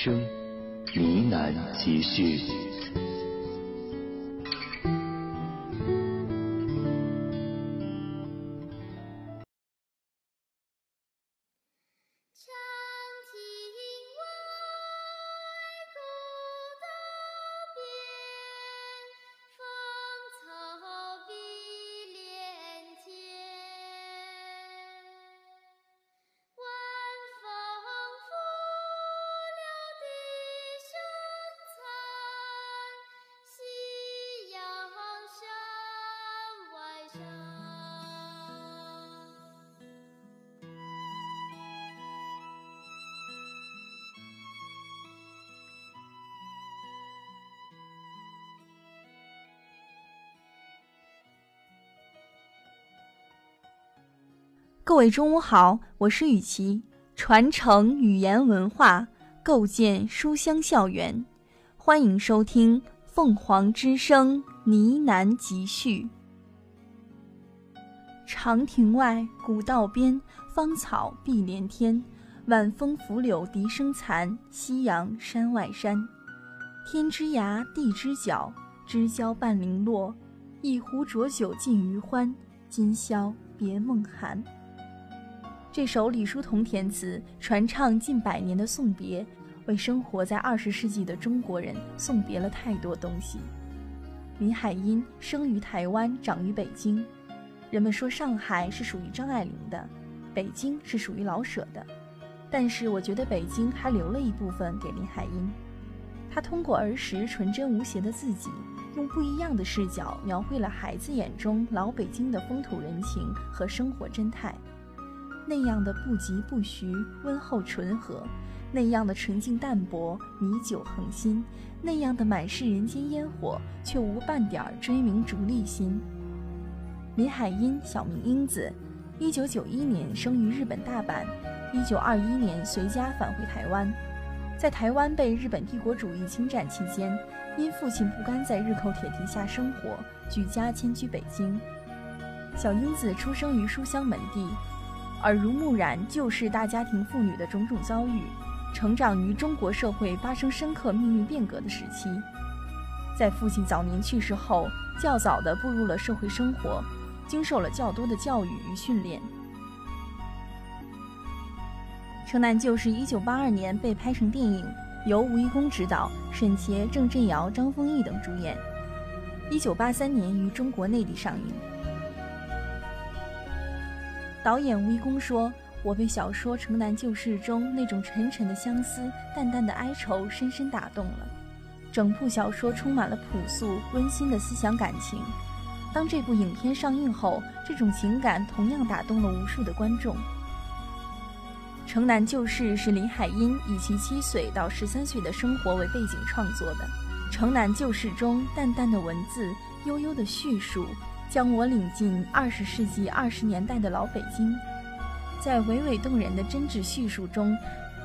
声呢喃集序。各位中午好，我是雨琪，传承语言文化，构建书香校园，欢迎收听凤凰之声呢喃集序。长亭外，古道边，芳草碧连天。晚风拂柳笛声残，夕阳山外山。天之涯，地之角，知交半零落。一壶浊酒尽余欢，今宵别梦寒。这首李叔同填词，传唱近百年的送别，为生活在二十世纪的中国人送别了太多东西。林海音生于台湾，长于北京。人们说上海是属于张爱玲的，北京是属于老舍的，但是我觉得北京还留了一部分给林海音。他通过儿时纯真无邪的自己，用不一样的视角描绘了孩子眼中老北京的风土人情和生活真态。那样的不疾不徐、温厚醇和，那样的纯净淡泊、米酒恒心，那样的满是人间烟火，却无半点追名逐利心。林海音，小名英子，一九九一年生于日本大阪，一九二一年随家返回台湾。在台湾被日本帝国主义侵占期间，因父亲不甘在日寇铁蹄下生活，举家迁居北京。小英子出生于书香门第。耳濡目染旧式大家庭妇女的种种遭遇，成长于中国社会发生深刻命运变革的时期。在父亲早年去世后，较早地步入了社会生活，经受了较多的教育与训练。《城南旧事》一九八二年被拍成电影，由吴贻弓执导，沈洁、郑振尧、张丰毅等主演。一九八三年于中国内地上映。导演吴贻弓说：“我被小说《城南旧事》中那种沉沉的相思、淡淡的哀愁深深打动了。整部小说充满了朴素温馨的思想感情。当这部影片上映后，这种情感同样打动了无数的观众。”《城南旧事》是林海音以其七岁到十三岁的生活为背景创作的。《城南旧事》中淡淡的文字、悠悠的叙述。将我领进二十世纪二十年代的老北京，在娓娓动人的真挚叙述中，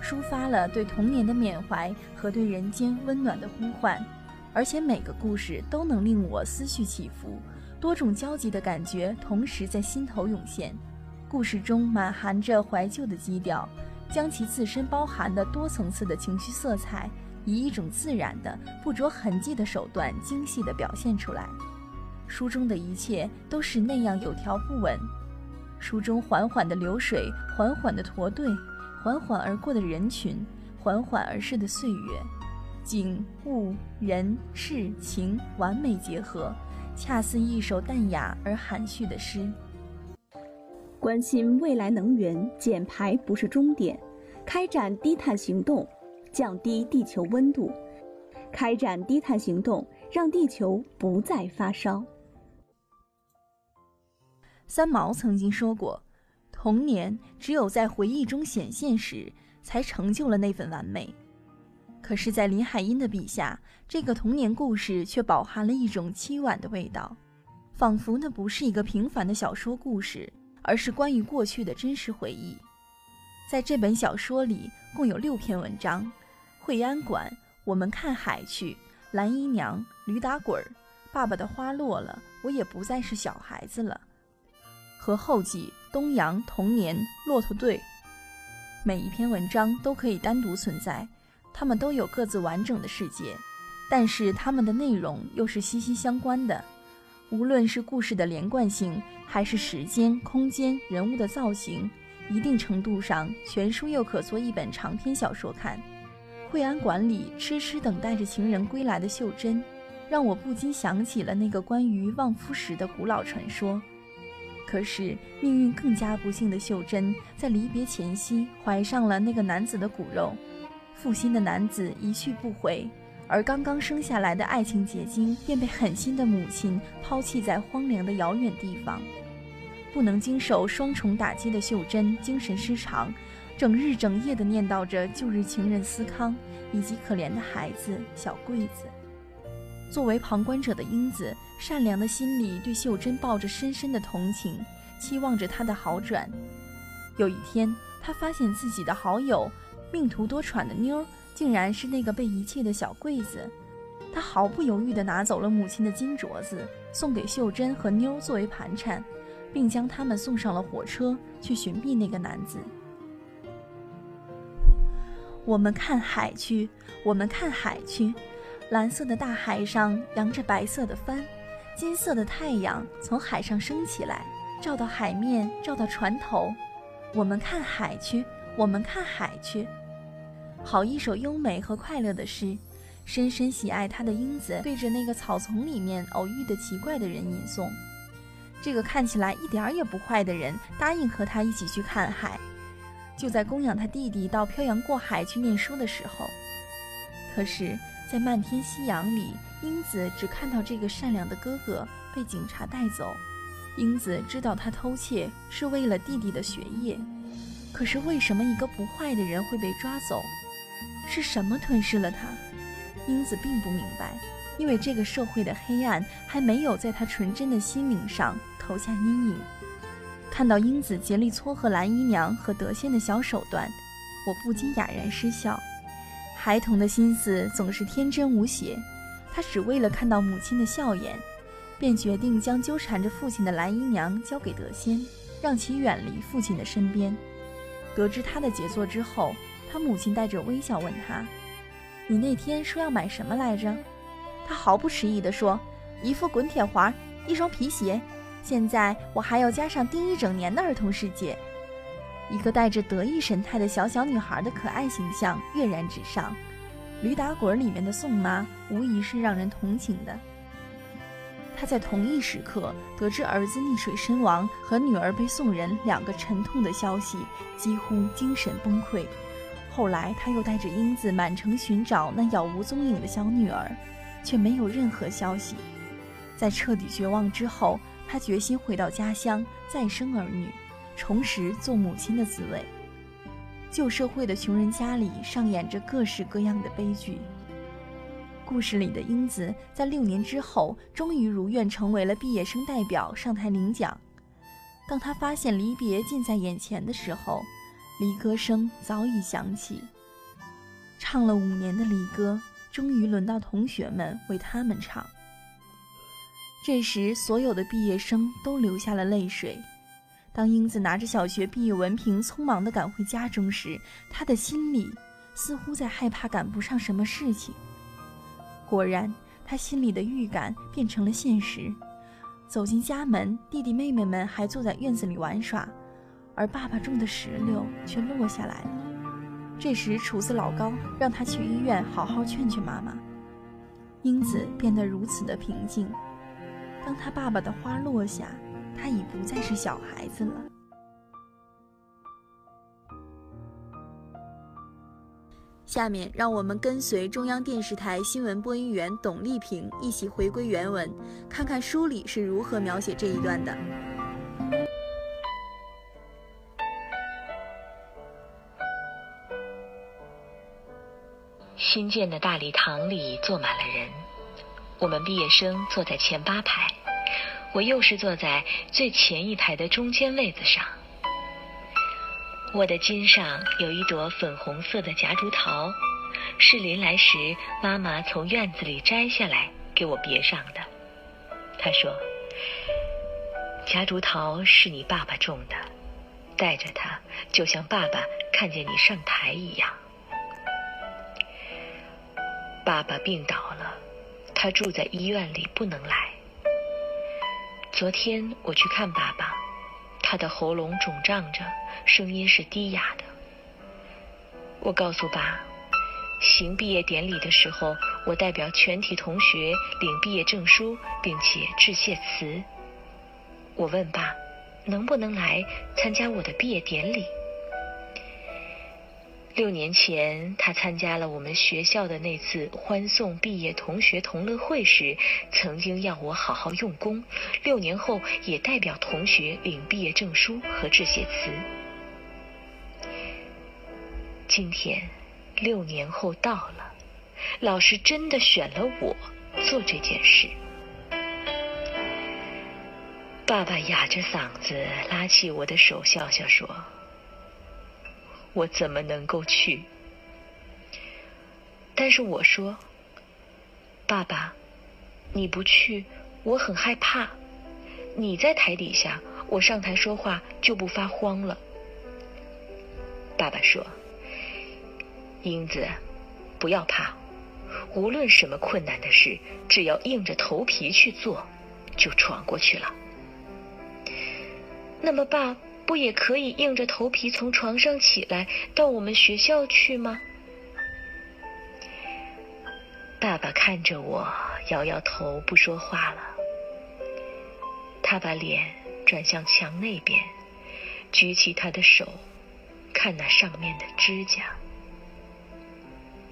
抒发了对童年的缅怀和对人间温暖的呼唤，而且每个故事都能令我思绪起伏，多种交集的感觉同时在心头涌现。故事中满含着怀旧的基调，将其自身包含的多层次的情绪色彩，以一种自然的、不着痕迹的手段精细地表现出来。书中的一切都是那样有条不紊，书中缓缓的流水，缓缓的驼队，缓缓而过的人群，缓缓而逝的岁月，景物人事情完美结合，恰似一首淡雅而含蓄的诗。关心未来能源减排不是终点，开展低碳行动，降低地球温度。开展低碳行动，让地球不再发烧。三毛曾经说过：“童年只有在回忆中显现时，才成就了那份完美。”可是，在林海音的笔下，这个童年故事却饱含了一种凄婉的味道，仿佛那不是一个平凡的小说故事，而是关于过去的真实回忆。在这本小说里，共有六篇文章：惠安馆、我们看海去、蓝姨娘、驴打滚儿、爸爸的花落了，我也不再是小孩子了。和后记《东阳童年》《骆驼队》，每一篇文章都可以单独存在，它们都有各自完整的世界，但是它们的内容又是息息相关的。无论是故事的连贯性，还是时间、空间、人物的造型，一定程度上，全书又可做一本长篇小说看。惠安馆里痴痴等待着情人归来的秀珍，让我不禁想起了那个关于望夫石的古老传说。可是命运更加不幸的秀珍，在离别前夕怀上了那个男子的骨肉，负心的男子一去不回，而刚刚生下来的爱情结晶便被狠心的母亲抛弃在荒凉的遥远地方。不能经受双重打击的秀珍精神失常，整日整夜地念叨着旧日情人思康以及可怜的孩子小桂子。作为旁观者的英子，善良的心里对秀珍抱着深深的同情，期望着她的好转。有一天，她发现自己的好友命途多舛的妞儿，竟然是那个被遗弃的小桂子。他毫不犹豫地拿走了母亲的金镯子，送给秀珍和妞儿作为盘缠，并将他们送上了火车，去寻觅那个男子。我们看海去，我们看海去。蓝色的大海上扬着白色的帆，金色的太阳从海上升起来，照到海面，照到船头。我们看海去，我们看海去。好一首优美和快乐的诗，深深喜爱它的英子对着那个草丛里面偶遇的奇怪的人吟诵。这个看起来一点儿也不坏的人答应和他一起去看海，就在供养他弟弟到漂洋过海去念书的时候。可是。在漫天夕阳里，英子只看到这个善良的哥哥被警察带走。英子知道他偷窃是为了弟弟的学业，可是为什么一个不坏的人会被抓走？是什么吞噬了他？英子并不明白，因为这个社会的黑暗还没有在他纯真的心灵上投下阴影。看到英子竭力撮合蓝姨娘和德仙的小手段，我不禁哑然失笑。孩童的心思总是天真无邪，他只为了看到母亲的笑颜，便决定将纠缠着父亲的蓝姨娘交给德仙，让其远离父亲的身边。得知他的杰作之后，他母亲带着微笑问他：“你那天说要买什么来着？”他毫不迟疑地说：“一副滚铁环，一双皮鞋。现在我还要加上订一整年的儿童世界。”一个带着得意神态的小小女孩的可爱形象跃然纸上，《驴打滚》里面的宋妈无疑是让人同情的。她在同一时刻得知儿子溺水身亡和女儿被送人两个沉痛的消息，几乎精神崩溃。后来，她又带着英子满城寻找那杳无踪影的小女儿，却没有任何消息。在彻底绝望之后，她决心回到家乡，再生儿女。重拾做母亲的滋味。旧社会的穷人家里上演着各式各样的悲剧。故事里的英子在六年之后，终于如愿成为了毕业生代表上台领奖。当他发现离别近在眼前的时候，离歌声早已响起。唱了五年的离歌，终于轮到同学们为他们唱。这时，所有的毕业生都流下了泪水。当英子拿着小学毕业文凭匆忙地赶回家中时，她的心里似乎在害怕赶不上什么事情。果然，她心里的预感变成了现实。走进家门，弟弟妹妹们还坐在院子里玩耍，而爸爸种的石榴却落下来了。这时，厨子老高让他去医院好好劝劝妈妈。英子变得如此的平静。当他爸爸的花落下。他已不再是小孩子了。下面让我们跟随中央电视台新闻播音员董丽萍一起回归原文，看看书里是如何描写这一段的。新建的大礼堂里坐满了人，我们毕业生坐在前八排，我又是坐在最前一排的中间位子上。我的襟上有一朵粉红色的夹竹桃，是临来时妈妈从院子里摘下来给我别上的。她说：“夹竹桃是你爸爸种的，带着它就像爸爸看见你上台一样。”爸爸病倒了，他住在医院里，不能来。昨天我去看爸爸，他的喉咙肿胀着，声音是低哑的。我告诉爸，行毕业典礼的时候，我代表全体同学领毕业证书，并且致谢词。我问爸，能不能来参加我的毕业典礼？六年前，他参加了我们学校的那次欢送毕业同学同乐会时，曾经要我好好用功。六年后，也代表同学领毕业证书和致谢词。今天，六年后到了，老师真的选了我做这件事。爸爸哑着嗓子拉起我的手，笑笑说。我怎么能够去？但是我说：“爸爸，你不去，我很害怕。你在台底下，我上台说话就不发慌了。”爸爸说：“英子，不要怕，无论什么困难的事，只要硬着头皮去做，就闯过去了。”那么，爸。不也可以硬着头皮从床上起来到我们学校去吗？爸爸看着我，摇摇头，不说话了。他把脸转向墙那边，举起他的手，看那上面的指甲。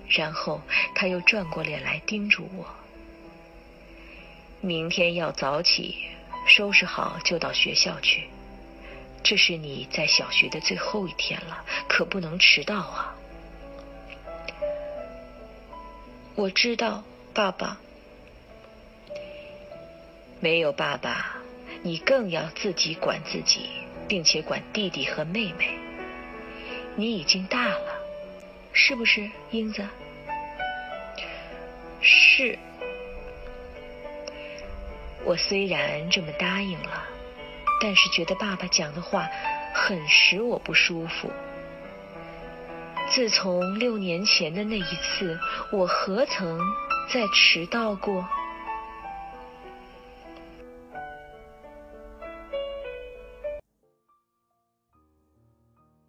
然后他又转过脸来叮嘱我：明天要早起，收拾好就到学校去。这是你在小学的最后一天了，可不能迟到啊！我知道，爸爸。没有爸爸，你更要自己管自己，并且管弟弟和妹妹。你已经大了，是不是，英子？是。我虽然这么答应了。但是觉得爸爸讲的话很使我不舒服。自从六年前的那一次，我何曾再迟到过？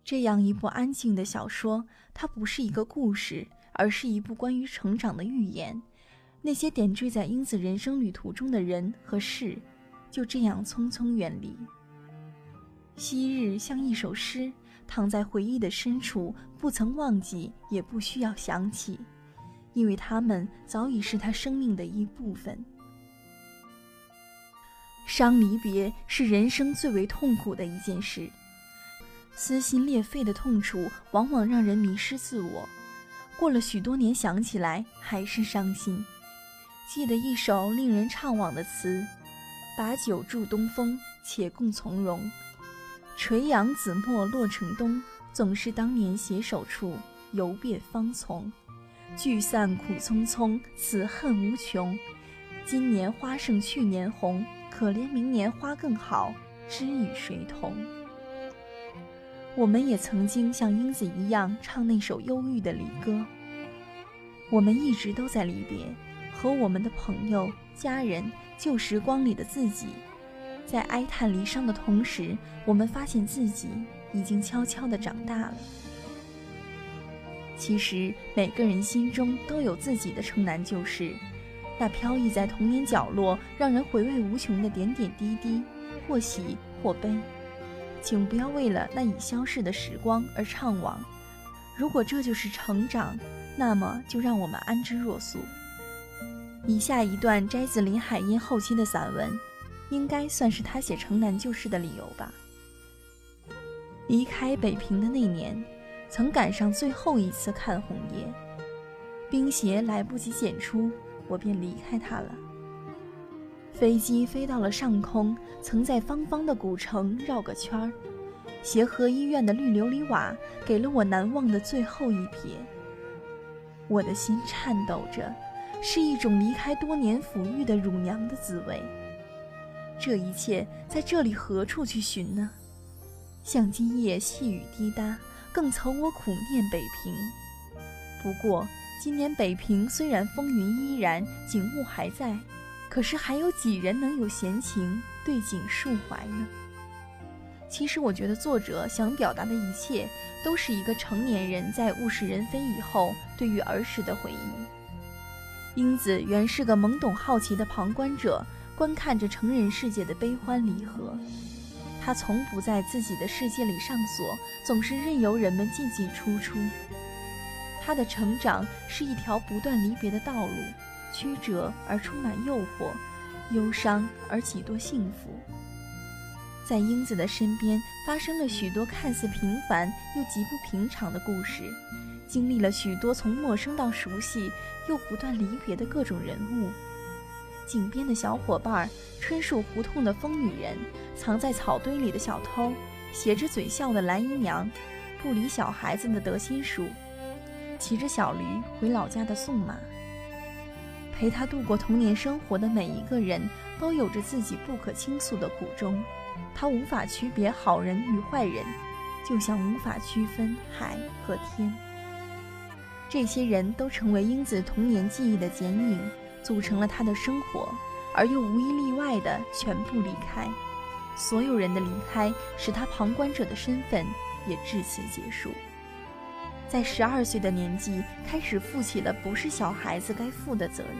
这样一部安静的小说，它不是一个故事，而是一部关于成长的寓言。那些点缀在英子人生旅途中的人和事。就这样匆匆远离。昔日像一首诗，躺在回忆的深处，不曾忘记，也不需要想起，因为他们早已是他生命的一部分。伤离别是人生最为痛苦的一件事，撕心裂肺的痛楚往往让人迷失自我，过了许多年想起来还是伤心。记得一首令人怅惘的词。把酒祝东风，且共从容。垂杨紫陌洛城东，总是当年携手处，游遍芳丛。聚散苦匆匆，此恨无穷。今年花胜去年红，可怜明年花更好，知与谁同？我们也曾经像英子一样唱那首忧郁的离歌。我们一直都在离别，和我们的朋友、家人。旧时光里的自己，在哀叹离殇的同时，我们发现自己已经悄悄地长大了。其实每个人心中都有自己的城南旧事，那飘逸在童年角落、让人回味无穷的点点滴滴，或喜或悲。请不要为了那已消逝的时光而怅惘，如果这就是成长，那么就让我们安之若素。以下一段摘自林海音后期的散文，应该算是他写《城南旧事》的理由吧。离开北平的那年，曾赶上最后一次看红叶，冰鞋来不及剪出，我便离开它了。飞机飞到了上空，曾在方方的古城绕个圈儿。协和医院的绿琉璃瓦给了我难忘的最后一瞥。我的心颤抖着，是一种离开多年抚育的乳娘的滋味。这一切在这里何处去寻呢？像今夜细雨滴答，更曾我苦念北平。不过今年北平虽然风云依然，景物还在，可是还有几人能有闲情对景抒怀呢？其实我觉得作者想表达的一切，都是一个成年人在物是人非以后对于儿时的回忆。英子原是个懵懂好奇的旁观者，观看着成人世界的悲欢离合。他从不在自己的世界里上锁，总是任由人们进进出出。他的成长是一条不断离别的道路，曲折而充满诱惑，忧伤而几多幸福。在英子的身边发生了许多看似平凡又极不平常的故事，经历了许多从陌生到熟悉又不断离别的各种人物。井边的小伙伴，春树胡同的疯女人，藏在草堆里的小偷，斜着嘴笑的蓝姨娘，不理小孩子的德心叔，骑着小驴回老家的宋马。陪他度过童年生活的每一个人都有着自己不可倾诉的苦衷，他无法区别好人与坏人，就像无法区分海和天。这些人都成为英子童年记忆的剪影。组成了他的生活，而又无一例外的全部离开。所有人的离开，使他旁观者的身份也至此结束。在十二岁的年纪，开始负起了不是小孩子该负的责任。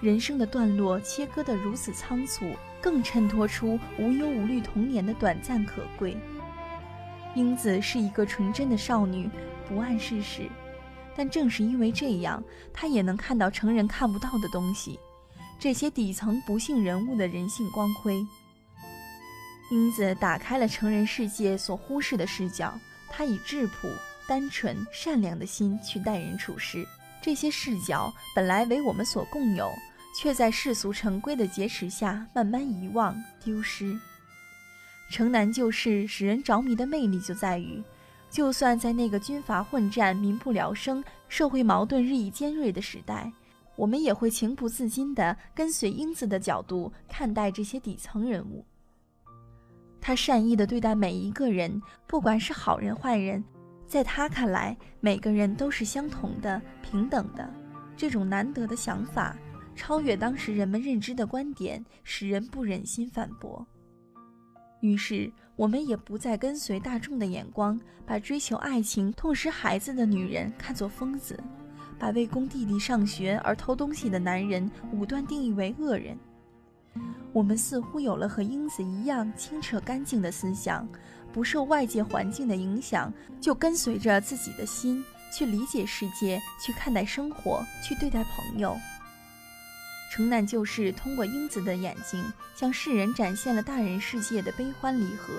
人生的段落切割得如此仓促，更衬托出无忧无虑童年的短暂可贵。英子是一个纯真的少女，不谙世事。但正是因为这样，他也能看到成人看不到的东西，这些底层不幸人物的人性光辉。英子打开了成人世界所忽视的视角，她以质朴、单纯、善良的心去待人处事。这些视角本来为我们所共有，却在世俗成规的劫持下慢慢遗忘、丢失。城南旧事使人着迷的魅力就在于。就算在那个军阀混战、民不聊生、社会矛盾日益尖锐的时代，我们也会情不自禁地跟随英子的角度看待这些底层人物。他善意地对待每一个人，不管是好人坏人，在他看来，每个人都是相同的、平等的。这种难得的想法，超越当时人们认知的观点，使人不忍心反驳。于是。我们也不再跟随大众的眼光，把追求爱情、痛失孩子的女人看作疯子，把为供弟弟上学而偷东西的男人武断定义为恶人。我们似乎有了和英子一样清澈干净的思想，不受外界环境的影响，就跟随着自己的心去理解世界，去看待生活，去对待朋友。城南旧事通过英子的眼睛，向世人展现了大人世界的悲欢离合，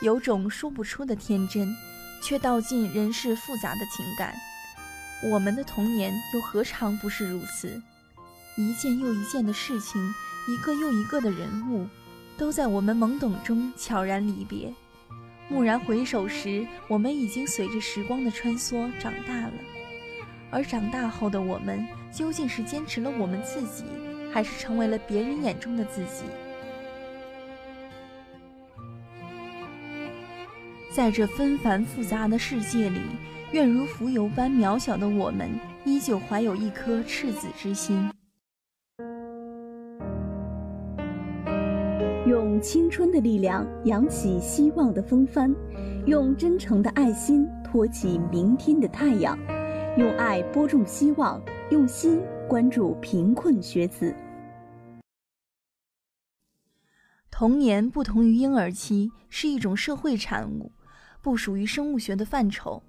有种说不出的天真，却道尽人世复杂的情感。我们的童年又何尝不是如此？一件又一件的事情，一个又一个的人物，都在我们懵懂中悄然离别。蓦然回首时，我们已经随着时光的穿梭长大了。而长大后的我们，究竟是坚持了我们自己，还是成为了别人眼中的自己？在这纷繁复杂的世界里，愿如蜉蝣般渺小的我们，依旧怀有一颗赤子之心，用青春的力量扬起希望的风帆，用真诚的爱心托起明天的太阳。用爱播种希望，用心关注贫困学子。童年不同于婴儿期，是一种社会产物，不属于生物学的范畴。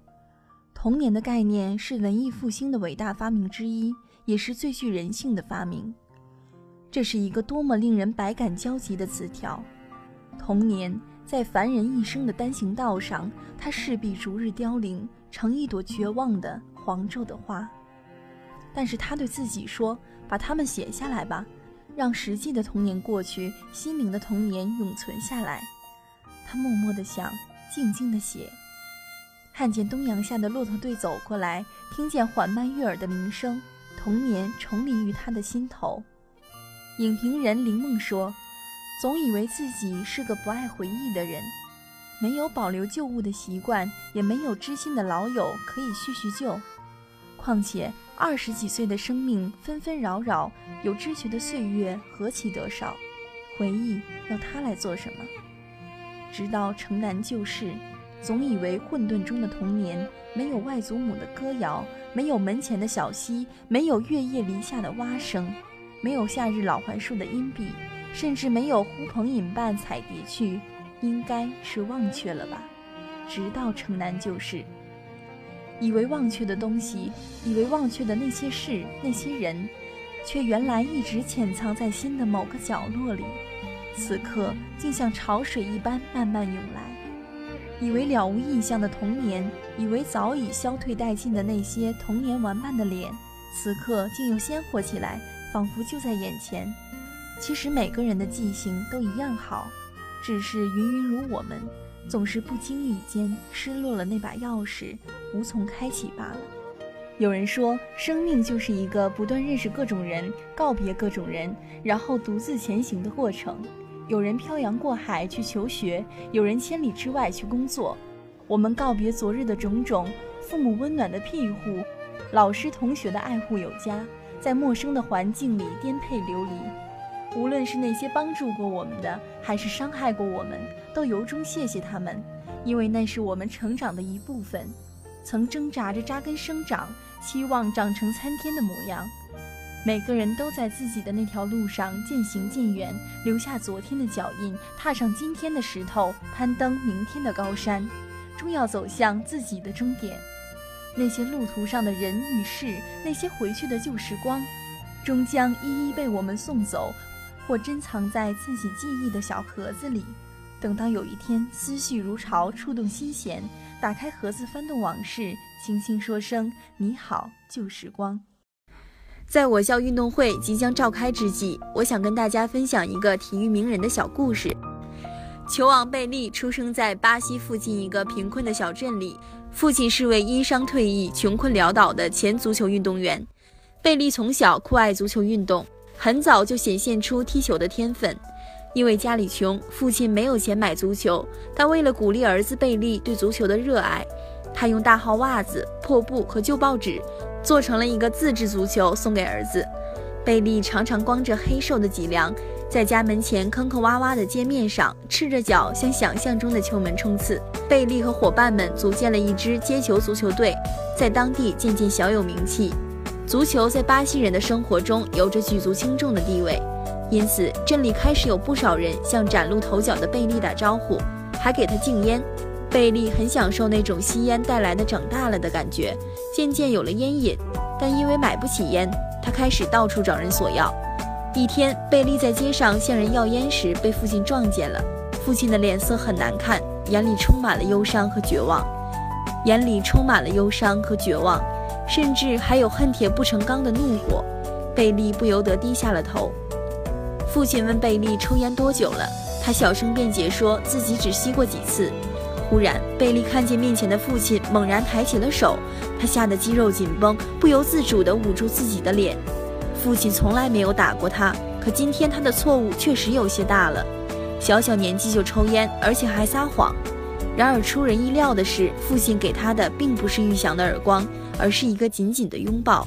童年的概念是文艺复兴的伟大发明之一，也是最具人性的发明。这是一个多么令人百感交集的词条。童年在凡人一生的单行道上，它势必逐日凋零，成一朵绝望的黄皱的花。但是他对自己说：“把它们写下来吧，让实际的童年过去，心灵的童年永存下来。”他默默地想，静静地写。看见东阳下的骆驼队走过来，听见缓慢悦耳的铃声，童年重临于他的心头。影评人林梦说：“总以为自己是个不爱回忆的人，没有保留旧物的习惯，也没有知心的老友可以叙叙旧。况且二十几岁的生命纷纷扰扰，有知觉的岁月何其得少，回忆要他来做什么？直到城南旧事。”总以为混沌中的童年没有外祖母的歌谣，没有门前的小溪，没有月夜篱下的蛙声，没有夏日老槐树的荫蔽，甚至没有呼朋引伴采蝶去，应该是忘却了吧。直到城南旧事，以为忘却的东西，以为忘却的那些事、那些人，却原来一直潜藏在心的某个角落里，此刻竟像潮水一般慢慢涌来。以为了无印象的童年，以为早已消退殆尽的那些童年玩伴的脸，此刻竟又鲜活起来，仿佛就在眼前。其实每个人的记性都一样好，只是芸芸如我们，总是不经意间失落了那把钥匙，无从开启罢了。有人说，生命就是一个不断认识各种人、告别各种人，然后独自前行的过程。有人漂洋过海去求学，有人千里之外去工作。我们告别昨日的种种，父母温暖的庇护，老师同学的爱护有加，在陌生的环境里颠沛流离。无论是那些帮助过我们的，还是伤害过我们，都由衷谢谢他们，因为那是我们成长的一部分。曾挣扎着扎根生长，期望长成参天的模样。每个人都在自己的那条路上渐行渐远，留下昨天的脚印，踏上今天的石头，攀登明天的高山，终要走向自己的终点。那些路途上的人与事，那些回去的旧时光，终将一一被我们送走，或珍藏在自己记忆的小盒子里。等到有一天思绪如潮，触动心弦，打开盒子，翻动往事，轻轻说声“你好，旧时光”。在我校运动会即将召开之际，我想跟大家分享一个体育名人的小故事。球王贝利出生在巴西附近一个贫困的小镇里，父亲是位因伤退役、穷困潦倒的前足球运动员。贝利从小酷爱足球运动，很早就显现出踢球的天分。因为家里穷，父亲没有钱买足球，但为了鼓励儿子贝利对足球的热爱，他用大号袜子、破布和旧报纸。做成了一个自制足球送给儿子，贝利常常光着黑瘦的脊梁，在家门前坑坑洼洼的街面上，赤着脚向想象中的球门冲刺。贝利和伙伴们组建了一支街球足球队，在当地渐渐小有名气。足球在巴西人的生活中有着举足轻重的地位，因此镇里开始有不少人向崭露头角的贝利打招呼，还给他敬烟。贝利很享受那种吸烟带来的长大了的感觉，渐渐有了烟瘾。但因为买不起烟，他开始到处找人索要。一天，贝利在街上向人要烟时，被父亲撞见了。父亲的脸色很难看，眼里充满了忧伤和绝望，眼里充满了忧伤和绝望，甚至还有恨铁不成钢的怒火。贝利不由得低下了头。父亲问贝利抽烟多久了，他小声辩解说自己只吸过几次。忽然，贝利看见面前的父亲猛然抬起了手，他吓得肌肉紧绷，不由自主地捂住自己的脸。父亲从来没有打过他，可今天他的错误确实有些大了。小小年纪就抽烟，而且还撒谎。然而出人意料的是，父亲给他的并不是预想的耳光，而是一个紧紧的拥抱。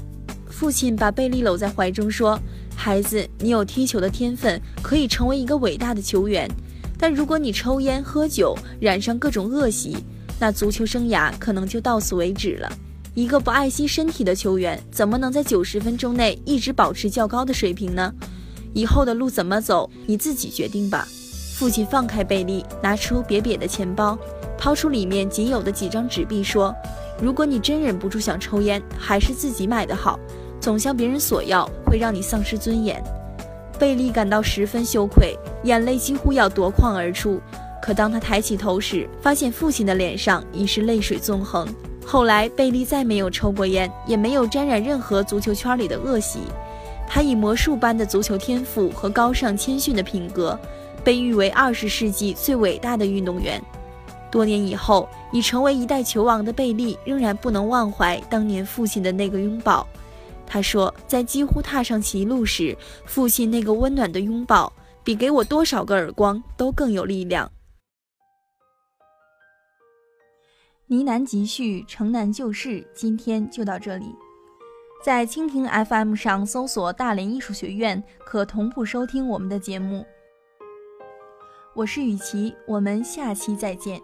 父亲把贝利搂在怀中说：“孩子，你有踢球的天分，可以成为一个伟大的球员。”但如果你抽烟喝酒，染上各种恶习，那足球生涯可能就到此为止了。一个不爱惜身体的球员，怎么能在九十分钟内一直保持较高的水平呢？以后的路怎么走，你自己决定吧。父亲放开贝利，拿出瘪瘪的钱包，掏出里面仅有的几张纸币，说：“如果你真忍不住想抽烟，还是自己买的好。总向别人索要，会让你丧失尊严。贝利感到十分羞愧，眼泪几乎要夺眶而出。可当他抬起头时，发现父亲的脸上已是泪水纵横。后来，贝利再没有抽过烟，也没有沾染任何足球圈里的恶习。他以魔术般的足球天赋和高尚谦逊的品格，被誉为二十世纪最伟大的运动员。多年以后，已成为一代球王的贝利，仍然不能忘怀当年父亲的那个拥抱。他说，在几乎踏上歧路时，父亲那个温暖的拥抱，比给我多少个耳光都更有力量。呢喃集序，城南旧事，今天就到这里。在蜻蜓 FM 上搜索“大连艺术学院”，可同步收听我们的节目。我是雨琪，我们下期再见。